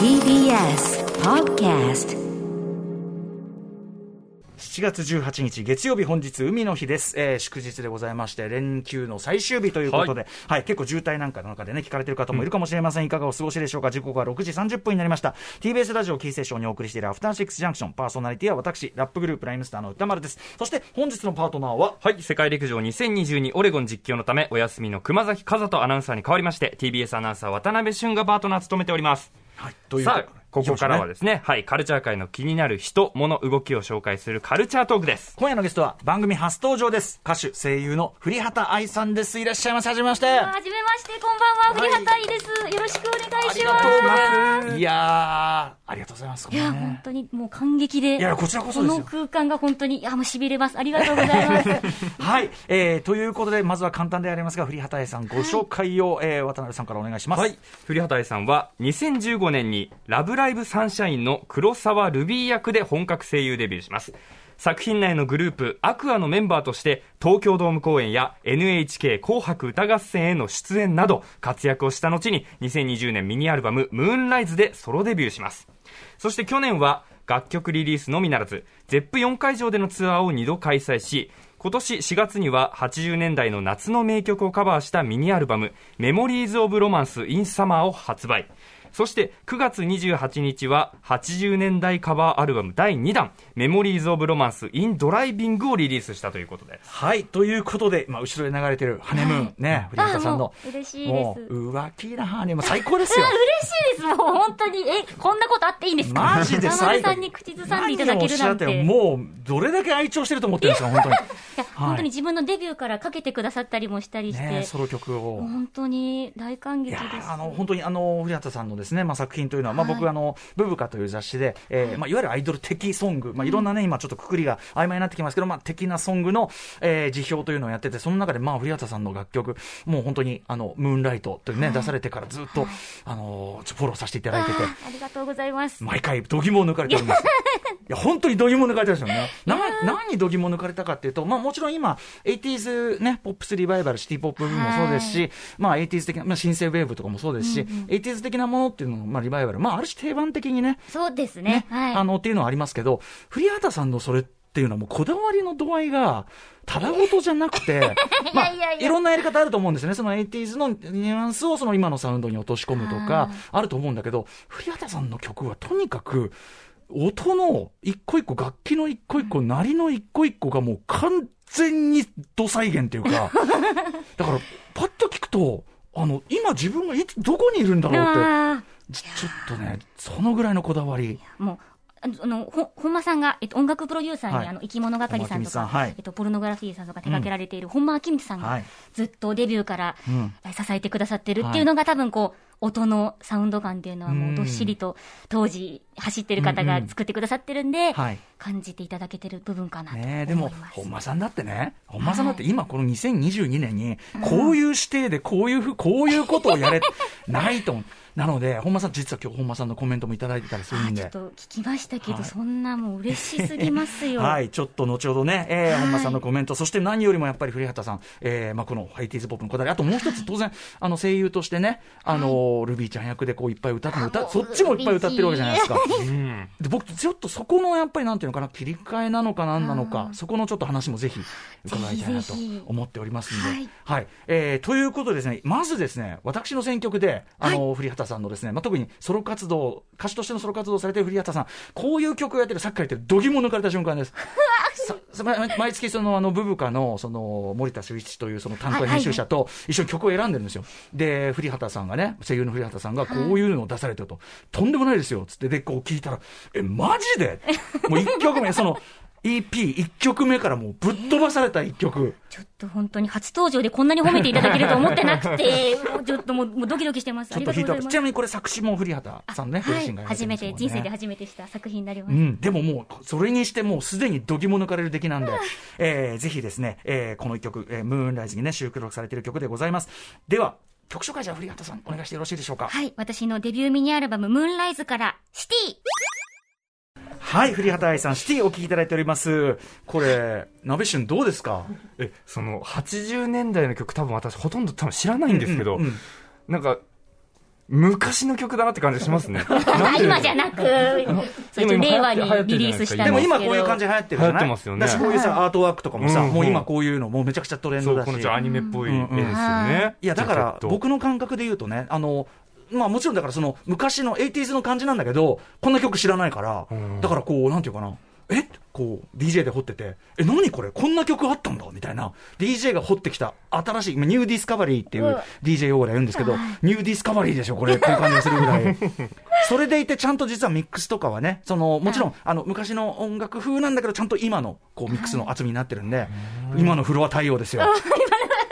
TBS Podcast 7月18日月曜日本日海の日です、えー祝日でございまして連休の最終日ということで、はい。結構渋滞なんかの中でね聞かれてる方もいるかもしれません、いかがお過ごしでしょうか？時刻は6時30分になりました。TBS ラジオキーセッションにお送りしているアフターシックスジャンクション。パーソナリティは私ラップグループライムスターの歌丸です。そして本日のパートナーははい、世界陸上2022オレゴン実況のため、お休みの熊崎和人アナウンサーに代わりまして、TBS アナウンサー渡辺俊がパートナーを務めております。はいというさあ、ここからはですね、はい、カルチャー界の気になる人、物、動きを紹介するカルチャートークです。今夜のゲストは番組初登場です歌手声優の栗畑愛さんですいらっしゃいませはじめましてはじめまして、こんばんは、栗畑愛です。よろしくお願いします。いやーありがとうございますいや、ね本当にもう感激で。いやこちらこそですよの空間が本当に、いや、もう痺れます。ありがとうございます。はい、えー、ということで、まずは簡単でありますが、栗畑愛さん、ご紹介を、えー渡辺さんからお願いします。はい。古畑愛さんは、2015年に、ラブラライブサンシャインの黒沢ルビー役で本格声優デビューします。作品内のグループ、アクアのメンバーとして、東京ドーム公演や NHK 紅白歌合戦への出演など、活躍をした後に、2020年ミニアルバム、ムーンライズでソロデビューします。そして去年は、楽曲リリースのみならず、ZEP4 会場でのツアーを2度開催し、今年4月には80年代の夏の名曲をカバーしたミニアルバム、メモリーズ・オブ・ロマンス・イン・サマーを発売。そして9月28日は80年代カバーアルバム第2弾、メモリーズ・オブ・ロマンス・イン・ドライビングをリリースしたということです。はい、ということで、まあ、後ろで流れてるハネムーン、ね、栗畑さんの嬉しいですもう、浮気なハネムーン、最高ですよ。嬉しいです。もう本当に、え、こんなことあっていいんですか？マジで渡辺さんに口ずさんでいただけるなんて。もう、どれだけ愛聴してると思ってるんですか、本当に。いや、本当に自分のデビューからかけてくださったりもしたりして、ね、ソロ曲を。本当に大感激です。あの本当にあの古畑さんのですね、まあ、作品というのは、まあ、はい。僕あの、ブブカという雑誌で、えーまあ、いわゆるアイドル的ソング、まあ、いろんなね、今ちょっとくくりが曖昧になってきますけど、まあ、的なソングの、えー、辞表というのをやってて、その中で、まあ、古畑さんの楽曲、もう本当に、あの、ムーンライトというね、出されてからずっと、あの、フォローさせていただいてて、ありがとうございます。毎回、度肝を抜かれております。いや、本当に度肝を抜かれてるんですよね。な、何に度肝を抜かれたかっていうと、まあもちろん今、80s ね、ポップスリバイバル、シティポップ部分もそうですし、まあ 80s 的な、まあ新生ウェーブとかもそうですし、80s 的なものっていうのも、まあリバイバル、まあある種定番的にね、そうですね。ね、はい。あの、っていうのはありますけど、古畑さんのそれっていうのはもうこだわりの度合いが、ただごとじゃなくて、まあ、いろんなやり方あると思うんですよね。その 80s のニュアンスをその今のサウンドに落とし込むとか、あると思うんだけど、古畑さんの曲はとにかく、音の一個一個、楽器の一個一個、鳴りの一個一個がもう完全に土再現っていうか、だから、パッと聞くと、あの、今自分がいつ、どこにいるんだろうって、あちちょっとね、そのぐらいのこだわり。ーもう、あのほ、本間さんが、えっと、音楽プロデューサーに、はい。あの、生き物係さんとか、はい。えっと、ポルノグラフィーさんとか手掛けられている本間明光さんが、はい。ずっとデビューから、うん。支えてくださってるっていうのが、多分こう、音のサウンド感っていうのはもうどっしりと当時走ってる方が作ってくださってるんで、はい感じていただけてる部分かなと。ねえ、でも、本間さんだってね、本間さんだって今この2022年に、こういう指定でこういうふう、こういうことをやれ、ないと思う。なので、本間さん、実は今日本間さんのコメントもいただいてたりするんで。あちょっと聞きましたけど、はいそんなもう嬉しすぎますよ。はい、ちょっと後ほどね、えーはい本間さんのコメント、そして何よりもやっぱり古畑さん、えーまあ、この 80s ポップのこだわり、あともう一つ当然、あの声優としてね、あのルビーちゃん役でこういっぱい歌っても歌、そっちもいっぱい歌ってるわけじゃないですか。うん。で僕、ちょっとそこのやっぱりなんていうのかな、切り替えなのかなんなのか、そこのちょっと話もぜひ伺いたいなと思っておりますんで。はいはい。えーということでですね、まずですね、私の選曲で、あの、古畑さんのですね、まあ、特にソロ活動、歌手としてのソロ活動をされている古畑さん、こういう曲をやってる、さっきから言ってる、度肝抜かれた瞬間です。毎月そのあのブブカのその森田修一というその担当編集者と一緒に曲を選んでるんですよ。で、古畑さんがね、声優の古畑さんがこういうのを出されてると、とんでもないですよ、つって、で、こう聞いたら、え、マジで？もう一曲目、その、EP1 曲目からもうぶっ飛ばされた1曲。ちょっと本当に初登場でこんなに褒めていただけると思ってなくて、もうちょっともうもうドキドキしてます。ちょっとヒートアップ。ちなみみにこれ作詞も古畑さんね、ごはい自身が、やられて初めて、人生で初めてした作品になります。うん、でももう、それにしてもうすでに度肝抜かれる出来なんで、えーぜひですね、えーこの一曲、えームーンライズにね、収録されている曲でございます。では、曲紹介じゃあ、古畑さん、お願いしてよろしいでしょうか？はい、私のデビューミニアルバム、ムーンライズから、シティはい、古畑愛さん、シティお聴きいただいております。これ、鍋旬どうですか？え、その、80年代の曲多分私ほとんど多分知らないんですけど、うんうんなんか、昔の曲だなって感じしますね。あ今じゃなく、令和にリリースしたんでもですけど。今こういう感じ流行ってるじゃない流行ってますよねだしこういうさ、アートワークとかもさ、うんもう今こういうのもうめちゃくちゃトレンドだし。このちょっとアニメっぽい絵ですようんね。いや、だから、僕の感覚で言うとね、あの、まあもちろんだからその昔の 80s の感じなんだけど、こんな曲知らないから、うん。だからこう、なんていうかな、え？こう、DJ で掘ってて、え、何これこんな曲あったんだみたいな。DJ が掘ってきた新しい、今 new discovery っていううん DJ 用語で言うんですけど、 new discovery でしょこれっていう感じがするぐらい。それでいて、ちゃんと実はミックスとかはね、その、もちろん、あの、昔の音楽風なんだけど、ちゃんと今の、こう、ミックスの厚みになってるんで、今のフロア対応ですよ。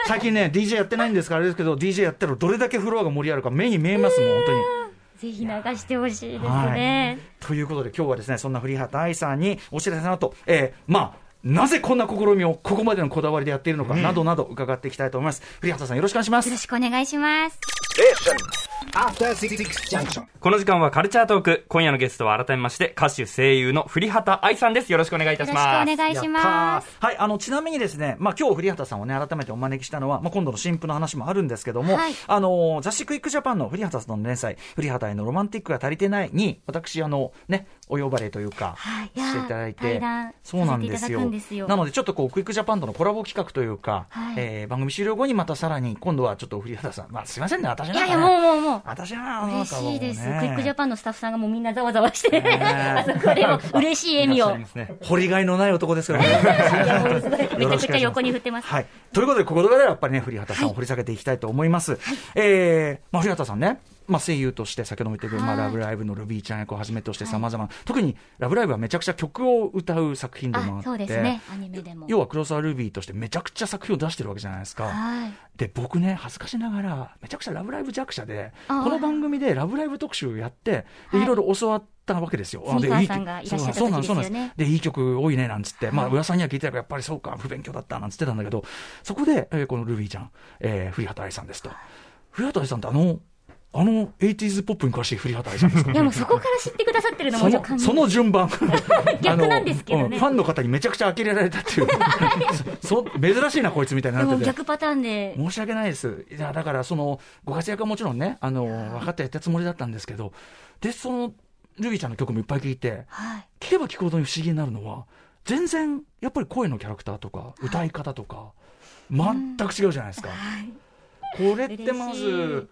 最近ね、DJ やってないんですから、あれですけど、DJ やったらどれだけフロアが盛り上がるか目に見えますもん、本当に。ぜひ流してほしいですはいね。ということで、今日はですね、そんな古畑愛さんにお知らせの後、えー、まあ、なぜこんな試みをここまでのこだわりでやっているのか、などなど伺っていきたいと思います。古畑さんよろしくお願いしますよろ。しくお願いします。After Six Junction. この時間はカルチャートーク。今夜のゲストは改めまして、歌手声優の栗畑愛さんです。よろしくお願いいたしよろしくおます。願いしやます。はい、あの、ちなみにですね、まあ、今日、古畑さんをね、改めてお招きしたのは、まあ、今度の新譜の話もあるんですけども、はいあの、雑誌クイックジャパンの古畑さんの連載、古畑へのロマンティックが足りてないに、私、あの、ね、お呼ばれというか、はいしていただいてそうなんですよ。なので、ちょっとこう、クイックジャパンとのコラボ企画というか、はいえー番組終了後にまたさらに、今度はちょっと古畑さん、まあ、すいませんね、私いやいや、もうもうもう。私は嬉しいです。クイックジャパンのスタッフさんがもうみんなざわざわして、ねあそこでも嬉しい笑みを掘りがいのない男ですからね。めちゃくちゃ横に振ってます。はい。ということで、ここではやっぱりね、古畑さんを掘り下げていきたいと思います。えー、まあ、古畑さんね、まあ、声優として、先ほども言ったけど、まあ、はいラブライブのルビーちゃん役をはじめとして様々な、特に、ラブライブはめちゃくちゃ曲を歌う作品でもあっあて、そうですね。アニメでも。要は黒沢ルビーとしてめちゃくちゃ作品を出してるわけじゃないですか。はい。で、僕ね、恥ずかしながら、めちゃくちゃラブライブ弱者で、この番組でラブライブ特集をやって、いいろいろ教わったわけですよ。住でいいんがいらっしゃったそうなん時ですよねそうなんです。で、いい曲多いね、なんつって、まあ、はい噂には聞いてたけど、やっぱりそうか、不勉強だった、なんつってたんだけど、そこで、えーこのルビーちゃん、えー、古畑愛さんですと。古畑愛さんってあの、あの、80s ポップに詳しい古畑愛さんですかいやもうそこから知ってくださってるのもそのその順番 逆なんですけどねうんファンの方にめちゃくちゃ呆れられたっていう そそ珍しいなこいつみたいにでなってても逆パターンで。申し訳ないです。いや、だから、その、ご活躍はもちろんね、あの、分かってやったつもりだったんですけど、で、その、ルビーちゃんの曲もいっぱい聴いて、はい。聴けば聴くほどに不思議になるのは、全然、やっぱり声のキャラクターとか、歌い方とか、全く違うじゃないですか。はい。これってまず、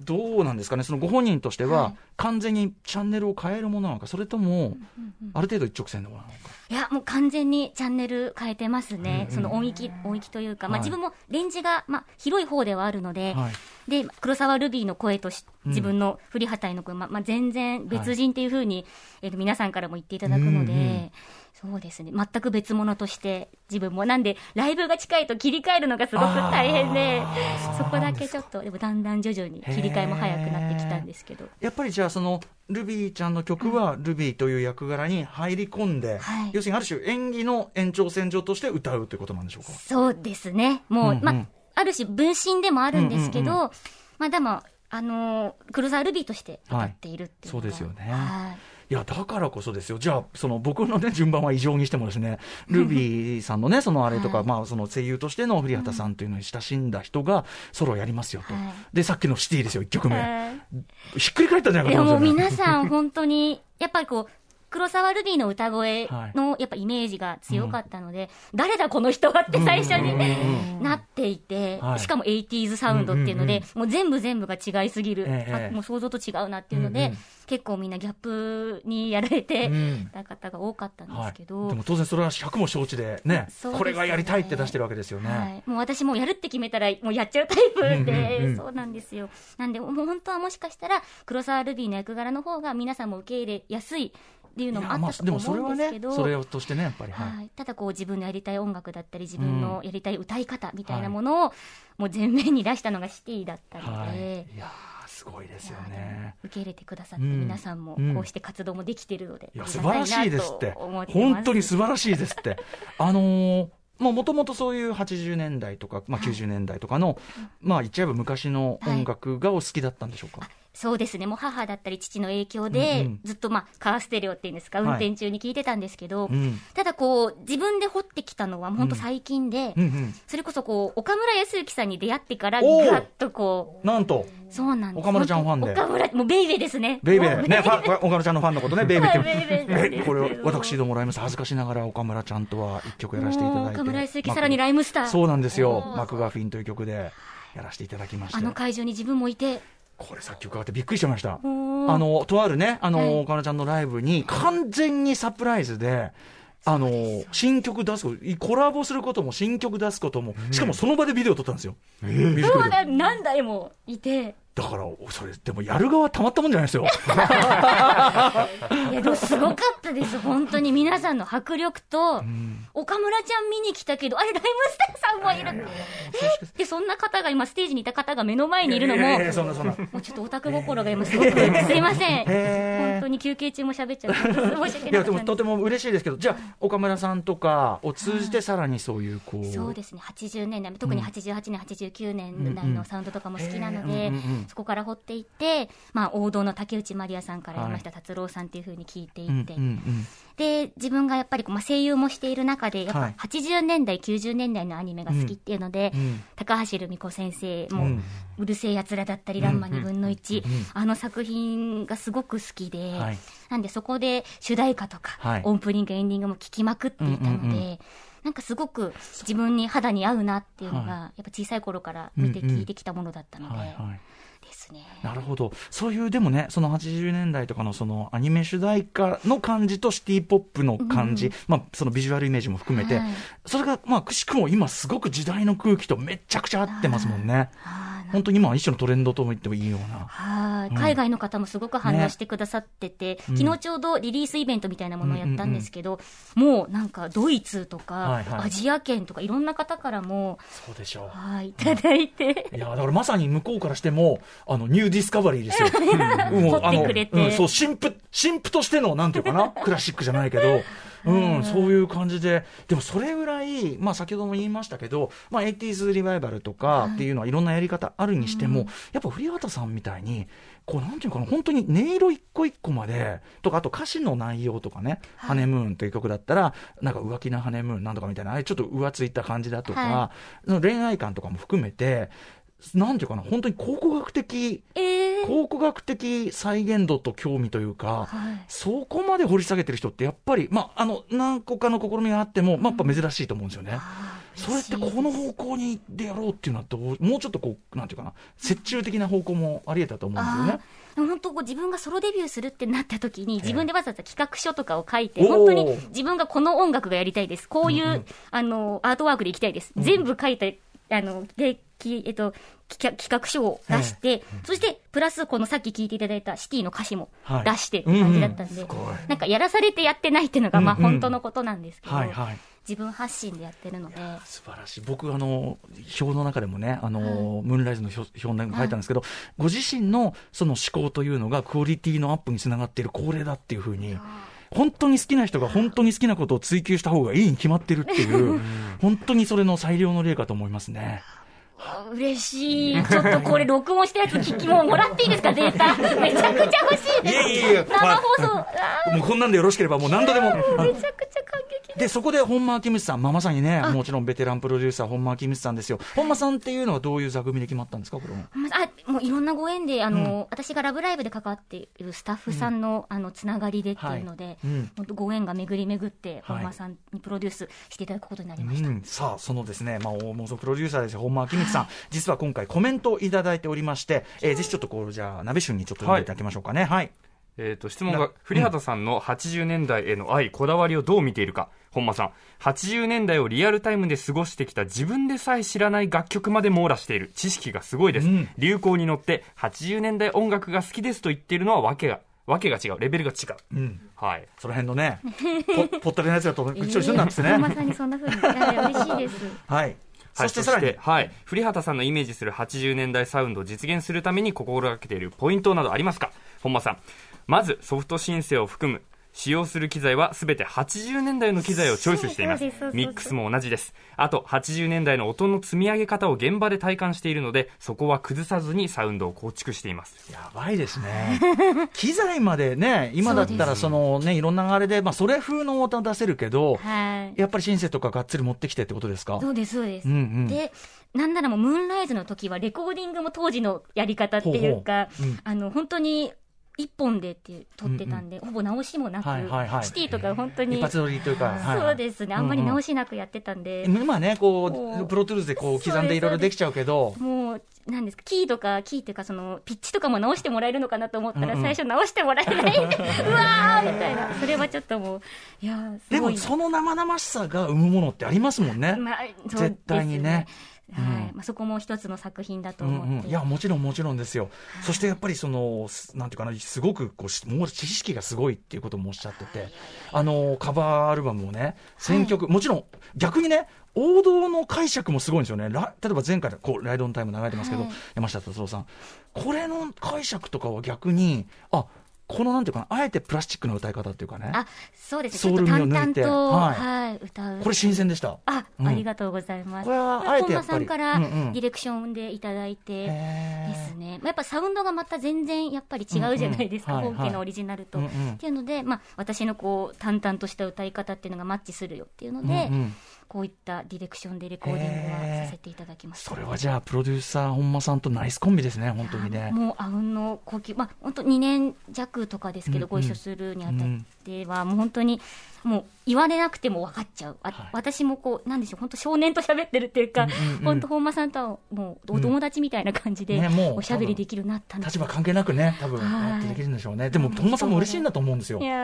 どうなんですかね、そのご本人としては、はい完全にチャンネルを変えるものなのか、それとも、ある程度一直線のものなのか。いや、もう完全にチャンネル変えてますね。その音域、音域というか、まあはい自分もレンジが、まあ広い方ではあるので、はい。で、黒沢ルビーの声とし、うん。自分の振り畑の声、まあ、まあ、全然別人っていうふうに、えっと、皆さんからも言っていただくので、うんうんそうですね。全く別物として、自分も。なんで、ライブが近いと切り替えるのがすごく大変でそこだけちょっと、でもだんだん徐々に切り替えも早くなってきたんですけど。やっぱりじゃあそのルビーちゃんの曲はルビーという役柄に入り込んで、はい。要するにある種演技の延長線上として歌うということなんでしょうか？そうですね。もう、うんうん。まあ、ある種分身でもあるんですけど、うんうんまあでも、あのー黒沢ルビーとして歌っているっていうはいそうですよね。はい。いやだからこそですよ。じゃあその僕のね順番は異常にしてもですね。ルビーさんのね そのあれとか、はい。まあその声優としての古畑さんというのに親しんだ人がソロをやりますよと、はい。でさっきのシティですよ1曲目、はい。ひっくり返ったんじゃないかと思うんですよね。皆さん本当に、やっぱりこう、黒沢ルビーの歌声のやっぱイメージが強かったので、誰だこの人はって最初になっていてはい、しかも 80s サウンドっていうのでもう全部全部が違いすぎる。ええ、あもう想像と違うなっていうので結構みんなギャップにやられてうん。た方が多かったんですけはい、どで、も当然それは100も承知でねね。これがやりたいって出してるわけですよね、はい、もう私もうやるって決めたらもうやっちゃうタイプで、うんうんうんそうなんですよ。なんで、もう本当はもしかしたら、黒沢ルビーの役柄の方が皆さんも受け入れやすいっていうのもあったとあでもそれは思うんですけど、ねそれとしてねやっぱりはい、はい、ただこう自分のやりたい音楽だったり、自分のやりたい歌い方みたいなものを、もう前面に出したのがシティだったので、はい、ごいですよね。受け入れてくださって、うん皆さんもうんこうして活動もできてるので、いや、あ素晴らしいですって本当に素晴らしいですって。あのーまあ、もともとそういう80年代とか、まあ、90年代とかの、まあ、言っちゃえば昔の音楽がお好きだったんでしょうか？そうですね、もう母だったり父の影響で、うんうん。ずっとまあカーステレオっていうんですか、はい。運転中に聞いてたんですけど、うん。ただこう、自分で掘ってきたのは本当最近で、うんうん。それこそこう、岡村康之さんに出会ってから、おー。ガッとこなんと。う、そうなんです。岡村ちゃんファンで。岡村、もうベイベーですね。ベイベー、ね、岡村ちゃんのファンのことね、ベイベーって。はいベイベー これ、私どもらいます。恥ずかしながら岡村ちゃんとは一曲やらせていただいて。岡村康之さらにライムスター。そうなんですよ。マクガフィンという曲でやらせていただきまして。あの会場に自分もいて、これ作曲があってびっくりしました。あの、とあるね、あの、はい。岡村ちゃんのライブに完全にサプライズで、あの、新曲出すこと、コラボすることも新曲出すことも、しかもその場でビデオ撮ったんですよ。ミュージックビデオ。そうだ、何台もいて、だから、それ、でもやる側たまったもんじゃないですよ。いや、でもすごかったです、本当に皆さんの迫力と、岡村ちゃん見に来たけど、あれ、ライムスターさんもいる。え？で、そんな方が今、ステージにいた方が目の前にいるのも、いやいやいやそんなそんな。もうちょっとオタク心が今すごく、すいません。本当に休憩中も喋っちゃって、申し訳いやなかったんででもとても嬉しいですけど、じゃあ、岡村さんとかを通じて、さらにそういう、こう、そうですね、80年代、特に88年、89年代のサウンドとかも好きなのうんでうんうんうん、そこから掘っていって、まあ、王道の竹内まりやさんから山下達郎さんっていうふうに聞いていって、で、自分がやっぱりまあ、声優もしている中で、やっはい。ぱ80年代、90年代のアニメが好きっていうので、うん高橋留美子先生も、うるせえ奴らだったり、ランマ2分の1、うんうん。あの作品がすごく好きで、はい。なんでそこで主題歌とか、はい。オープニング、エンディングも聴きまくっていたので、なんかすごく自分に肌に合うなっていうのが、はやっぱ小さい頃から見て聞いてきたものだったので、すね。なるほど。そういう、でもね、その80年代とかのそのアニメ主題歌の感じとシティポップの感じ、うんまあそのビジュアルイメージも含めて、はいそれがまあくしくも今すごく時代の空気とめちゃくちゃ合ってますもんね。あー本当に今は一種のトレンドとも言ってもいいような。はい、うん。海外の方もすごく反ね応してくださってて、うん。昨日ちょうどリリースイベントみたいなものをやったんですけど、もうなんかドイツとか、はいはい。アジア圏とかいろんな方からも、そうでしょう。はい、いただいて、いやだからまさに向こうからしても、あの、 new discovery ですよ。うん。あのうん、そう、新譜、新譜としての、なんていうかな、クラシックじゃないけど、うん、そういう感じで、でもそれぐらい、まあ先ほども言いましたけど、まあ 80s リバイバルとかっていうのはいろんなやり方あるにしても、やっぱ古畑さんみたいに、こうなんていうかな、本当に音色一個一個まで、とか、あと歌詞の内容とかね、ハネムーンという曲だったら、なんか浮気なハネムーンなんとかみたいな、あれちょっと浮ついた感じだとか、はその恋愛感とかも含めて、なんていうかな、本当に考古学的、えー。考古学的再現度と興味というか、はい。そこまで掘り下げてる人って、やっぱり、まあ、あの、何個かの試みがあっても、まあ、やっぱ珍しいと思うんですよね。あーそれってこの方向にでやろうっていうのはどう、もうちょっとこう、なんていうかな、折衷的な方向もあり得たと思うんですよね。本当こう自分がソロデビューするってなった時に、自分でわざわざ企画書とかを書いて、本当に自分がこの音楽がやりたいです。こういう、うんうん。あの、アートワークでいきたいです。全部書いて、あの、で、きえっと、き企画書を出して、そして、プラスこのさっき聞いていただいたシティの歌詞もはい。出してって感じだったんで、うんうん。すごい。なんかやらされてやってないっていうのが、まあ本当のことなんですけど、はいはい。自分発信でやってるので、素晴らしい。僕、あの、表の中でもね、あの、ムーンライズの表表にも書いたんですけど、ご自身のその思考というのがクオリティのアップにつながっている恒例だっていうふうに、本当に好きな人が本当に好きなことを追求した方がいいに決まってるっていう、本当にそれの最良の例かと思いますね。あ嬉しい。ちょっとこれ録音したやつ聞きももらっていいですか、データ。めちゃくちゃ欲しいです。いやいやいや生放送。あもうこんなんでよろしければもう何度でも。めちゃくちゃでそこで本間明光さん、まあ、まさにね、もちろんベテランプロデューサー、本間明光さんですよ。本間さんっていうのはどういう座組で決まったんですか、これも。あ、もういろんなご縁で、あの、私がラブライブで関わっているスタッフさんの、あの、つながりでっていうので、はい。うん。本当ご縁が巡り巡って、はい。本間さんにプロデュースしていただくことになりました。うん、さあ、そのですね、まあ、大物プロデューサーですよ、本間明光さん、実は今回コメントをいただいておりまして、えーぜひちょっとこう、じゃあ、鍋旬にちょっと読んでいただきましょうかね。はい。えー、と質問が古畑さんの80年代への愛、こだわりをどう見ているか本間さん。80年代をリアルタイムで過ごしてきた自分でさえ知らない楽曲まで網羅している。知識がすごいです、うん。流行に乗って80年代音楽が好きですと言っているのはわけがわけが違う。レベルが違う、うん。はい。その辺のね、ぽ ぽったりのやつだと一緒にするんなんですね。本間さんにそんな風に言われ嬉しいです。はい。はいそしてさらに、はい、古畑さんのイメージする80年代サウンドを実現するために心がけているポイントなどありますか？本間さん。まずソフトシンセを含む使用する機材は全て80年代の機材をチョイスしています。ミックスも同じです。あと80年代の音の積み上げ方を現場で体感しているのでそこは崩さずにサウンドを構築しています。やばいですね。機材までね、今だったらそのね、いろんなあれで、まあそれ風の音出せるけど、はい。やっぱりシンセとかがっつり持ってきてってことですか？そうです、そうです。うんうん。で、なんならもう、ムーンライズの時は、レコーディングも当時のやり方っていうか、ほうほう。うん。あの、本当に、一本でっていう撮ってたんで、ほぼ直しもなく、はいはいはい。シティとか本当に、一発撮りというか、はいそうですね、あんまり直しなくやってたんで、今ね、こもうう、プロトゥールスでこう刻んでいろいろできちゃうけど、もう、なんですか、キーとか、キーっていうか、その、ピッチとかも直してもらえるのかなと思ったら、うんうん。最初直してもらえない。んで、うわーみたいな。それはちょっともう、いや。でもその生々しさが生むものってありますもんね。まあ、絶対にねはい。まあ、そこも一つの作品だとうん思って。うん、いやもちろんもちろんですよ、そしてやっぱりそのすなんていうかなすごくこうしもう知識がすごいっていうこともおっしゃっててあのカバーアルバムもね選曲、もちろん逆にね王道の解釈もすごいんですよね。ラ例えば前回こうライドオンタイム流れてますけど、はい。山下達郎さん。これの解釈とかは逆にあこのなんていうかなあえてプラスチックな歌い方っていうかね。あ、そうですソウルょっと淡味を抜いてはい。はい、歌う。これ新鮮でした。あ、うん。ありがとうございます。これはあえてやっぱり。本間さんからディレクションでいただいて、ですね。まあやっぱサウンドがまた全然やっぱり違うじゃないですか、うんうん。はい本家のオリジナルと。うんうん。っていうので、まあ私のこう、淡々とした歌い方っていうのがマッチするよっていうので、うんうんこういったディレクションでレコーディングはさせていただきました。それはじゃあプロデューサー本間さんとナイスコンビですね本当にね。もうあうんの呼吸、まあ、本当2年弱とかですけど、うんうん。ご一緒するにあたっては、もう本当に、もう言われなくても分かっちゃう、あはい私もこう、なんでしょう、本当、少年と喋ってるっていうか、うんうんうん本当、本間さんとはもうお友達みたいな感じで、ねもうおしゃべりできるようになったんです立場関係なくね、多分はいやってできるんでしょうね。でも、本間さんも嬉しいんだと思うんですよい。や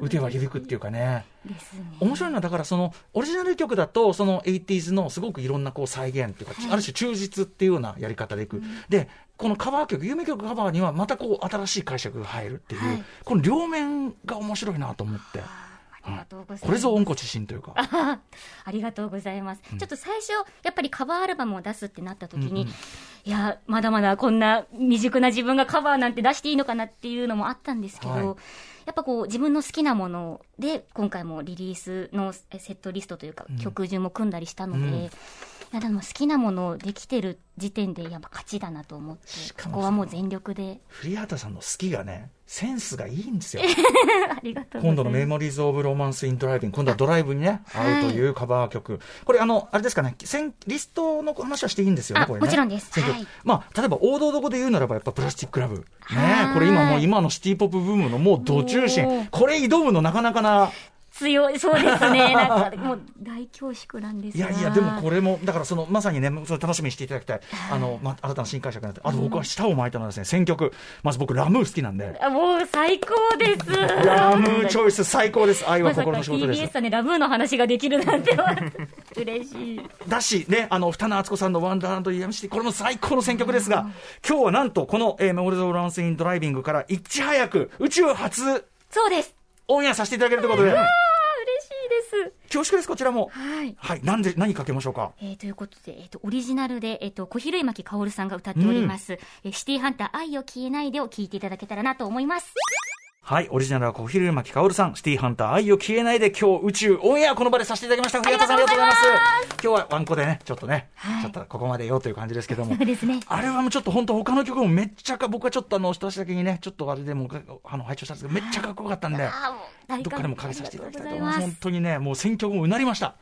ー腕は響くっていうかね。ですね。面白いのは、だからその、オリジナル曲だと、その 80s のすごくいろんなこう再現っていうか、ある種忠実っていうようなやり方でいく。で、このカバー曲、有名曲カバーにはまたこう新しい解釈が入るっていう、はい。この両面が面白いなと思って。ありがとうございます。これぞ温故知新というか。あ ありがとうございます、ちょっと最初、やっぱりカバーアルバムを出すってなった時に、うんうんいや、まだまだこんな未熟な自分がカバーなんて出していいのかなっていうのもあったんですけど、はい。やっぱこう自分の好きなもので、今回もリリースのセットリストというか、曲順も組んだりしたので、うん。いやでも好きなものできてる時点でやっぱ勝ちだなと思って、そしかもこはもう全力で、古畑さんの好きがね、センスがいいんですよ。今度のメモリーズ・オブ・ロマンス・イン・ドライビング、今度はドライブにね、はい合うというカバー曲。これ、あの、あれですかね、選リストの話はしていいんですよね、あこれね。もちろんですはいまあ、例えば王道どこで言うならば、やっぱプラスチック・ラブ。ねはいこれ今もう、今のシティ・ポップブームのもう、ど中お心ー。これ挑むのなかなかな。強い、そうですね。なんか、もう大恐縮なんですがいやいや、でもこれも、だからその、まさにね、その楽しみにしていただきたい。あの、ま、新たな新解釈になって。あと僕は舌を巻いたのはですね、選曲。まず僕、ラムー好きなんで。あもう最高です。ラムーチョイス最高です。愛は心の仕事です TBS。さんでラブーの話ができるなんては嬉しい。だし、ね、あの、二名敦子さんのワンダーランド EMC、これも最高の選曲ですが、今日はなんと、この、えー、メモリーズ・ランス・イン・ドライビングから、いち早く、宇宙初そうです。オンエアさせていただけるということで。恐縮です、こちらも。はい。はい、なんで、何かけましょうか？えー、ということで、えっ、と、オリジナルで、えっ、と、小比類巻薫さんが歌っております、えーシティハンター愛を消えないでを聞いていただけたらなと思います。はい、オリジナルは小比類巻薫さん、シティハンター愛を消えないで、今日宇宙オンエアこの場でさせていただきました。古畑さんありがとうございます。今日はワンコでね、ちょっとね、はいちょっとここまでよという感じですけどもそ。うですね。アルバムちょっと本当他の曲もめっちゃか、僕はちょっとあの、一足だけにね、ちょっとあれでも、あの、拝聴したんですけど、めっちゃかっこよかったんで。どっかでもか感けさせていただきたいと思います。本当にね、もう選曲もうなりました。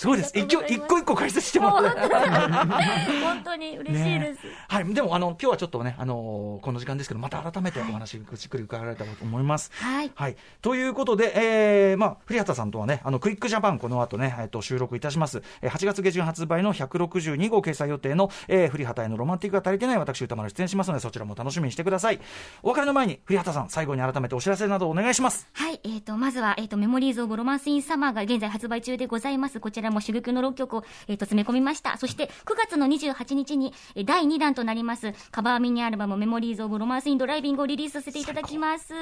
すごいです。一応、一個一個解説してもらって。本当に嬉しいです。ねはい。でも、あの、今日はちょっとね、あのーこの時間ですけど、また改めてお話、じっくり伺われたらと思います。はい。はい。ということで、えー、まあ、古畑さんとはね、あの、クイックジャパン、この後ね、えっ、と、収録いたします。えー8月下旬発売の162号掲載予定の、えー、古畑へのロマンティックが足りてない私、歌丸出演しますので、そちらも楽しみにしてください。お別れの前に、古畑さん、最後に改めてお知らせなどお願いします。はい。えっ、と、まずは、えっ、と、メモリーズ・オブ・ロマンス・イン・サマーが現在発売中でございます。こちらからも珠玉の6曲を、えー、と詰め込みました。そして9月の28日に、えー第2弾となります、カバーミニアルバムメモリーズ・オブ・ロマンス・イン・ドライビングをリリースさせていただきます。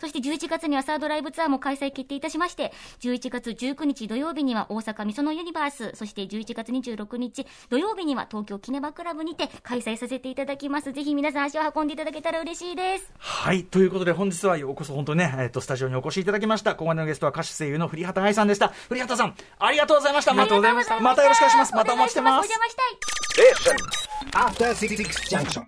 そして11月にはサードライブツアーも開催決定いたしまして、11月19日土曜日には大阪みそのユニバース、そして11月26日土曜日には東京キネバクラブにて開催させていただきます。ぜひ皆さん足を運んでいただけたら嬉しいです。はい。ということで、本日はようこそ本当ね、えっ、と、スタジオにお越しいただきました。ここまでのゲストは歌手声優の栗畑愛さんでした。栗畑さん、ありがとうございました。ありがとうございましたまたよろしくお願いします。またお待ちしてますお。邪魔したい。After Six Junction.